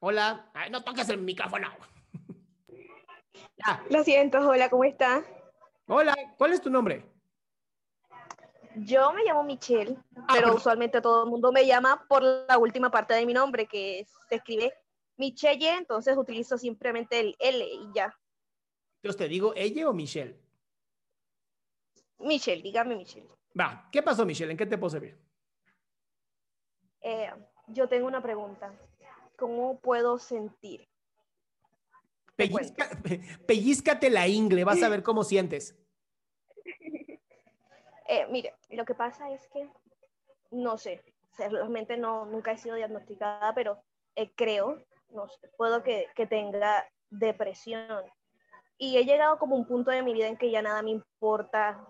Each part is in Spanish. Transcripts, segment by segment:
Hola. Ay, no toques el micrófono. Ya. Lo siento, hola, ¿cómo está? Hola, ¿cuál es tu nombre? Yo me llamo Michelle, pero pero- usualmente todo el mundo me llama por la última parte de mi nombre, que se escribe Michelle, entonces utilizo simplemente el L y ya. Entonces te digo, ¿ella o Michelle? Michelle, dígame Michelle. Va, ¿qué pasó, Michelle? ¿En qué te puedo servir? Eh, yo tengo una pregunta. ¿Cómo puedo sentir? Pellizca- pellízcate la ingle, vas a ver cómo sientes. Eh, mire, lo que pasa es que, no sé, o sea, realmente no, nunca he sido diagnosticada, pero eh, creo, no sé, puedo que, que tenga depresión. Y he llegado como un punto de mi vida en que ya nada me importa,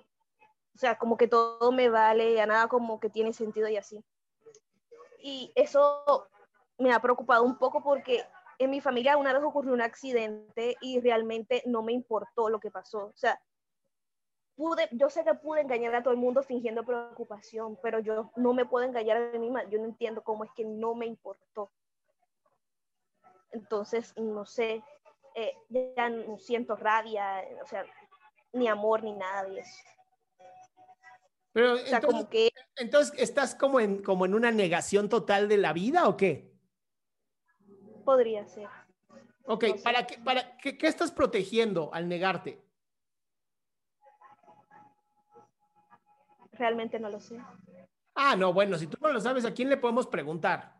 o sea, como que todo me vale, ya nada como que tiene sentido y así. Y eso me ha preocupado un poco porque en mi familia una vez ocurrió un accidente y realmente no me importó lo que pasó. O sea, pude, yo sé que pude engañar a todo el mundo fingiendo preocupación, pero yo no me puedo engañar a mí misma. Yo no entiendo cómo es que no me importó. Entonces, no sé, eh, ya no siento rabia, o sea, ni amor ni nada de eso. Pero O sea, entonces, como que entonces, ¿estás como en, como en una negación total de la vida o qué? Podría ser. Ok, No sé. ¿para, qué, para qué, qué estás protegiendo al negarte? Realmente no lo sé. Ah, no, bueno, si tú no lo sabes, ¿a quién le podemos preguntar?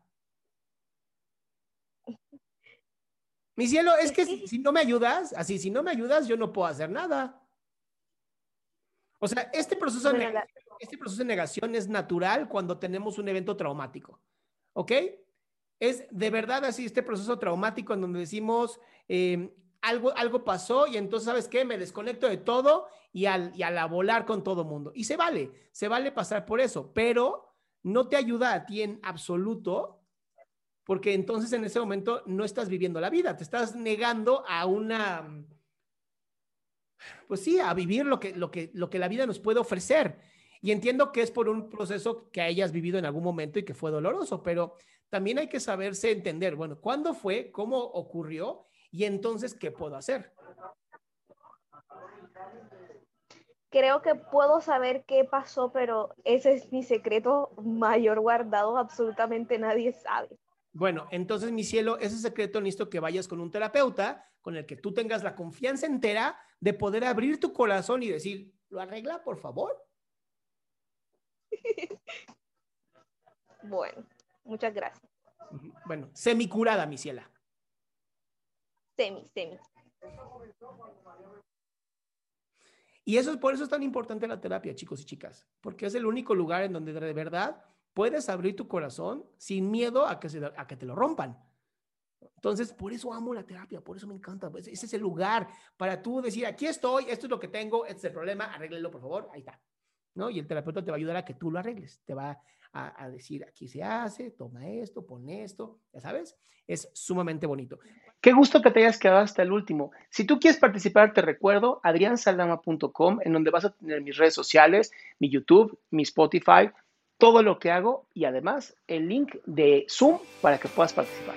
Mi cielo, es que si, si no me ayudas, así, si no me ayudas, yo no puedo hacer nada. O sea, este proceso, de Bueno, este proceso de negación es natural cuando tenemos un evento traumático. ¿Ok? Es de verdad así este proceso traumático en donde decimos, eh, algo, algo pasó y entonces, ¿sabes qué? Me desconecto de todo y al, y a volar con todo mundo. Y se vale, se vale pasar por eso, pero no te ayuda a ti en absoluto porque entonces en ese momento no estás viviendo la vida, te estás negando a una, pues sí, a vivir lo que, lo que, lo que la vida nos puede ofrecer. Y entiendo que es por un proceso que hayas vivido en algún momento y que fue doloroso, pero también hay que saberse entender, bueno, ¿cuándo fue? ¿Cómo ocurrió? Y entonces, ¿qué puedo hacer? Creo que puedo saber qué pasó, pero ese es mi secreto mayor guardado. Absolutamente nadie sabe. Bueno, entonces, mi cielo, ese secreto necesito que vayas con un terapeuta con el que tú tengas la confianza entera de poder abrir tu corazón y decir, ¿lo arregla, por favor? Bueno, muchas gracias. Bueno, semicurada, mi ciela. Semi, semi. Y eso es por eso es tan importante la terapia, chicos y chicas, porque es el único lugar en donde de verdad puedes abrir tu corazón sin miedo a que, se, a que te lo rompan. Entonces, por eso amo la terapia, por eso me encanta. Pues, ese es el lugar para tú decir, aquí estoy, esto es lo que tengo, este es el problema, arréglelo, por favor, ahí está. ¿No? Y el terapeuta te va a ayudar a que tú lo arregles, te va a, decir, aquí se hace, toma esto, pon esto, ya sabes, es sumamente bonito. Qué gusto que te hayas quedado hasta el último. Si tú quieres participar, te recuerdo adriansaldama.com, en donde vas a tener mis redes sociales, mi YouTube, mi Spotify, todo lo que hago y además el link de Zoom para que puedas participar.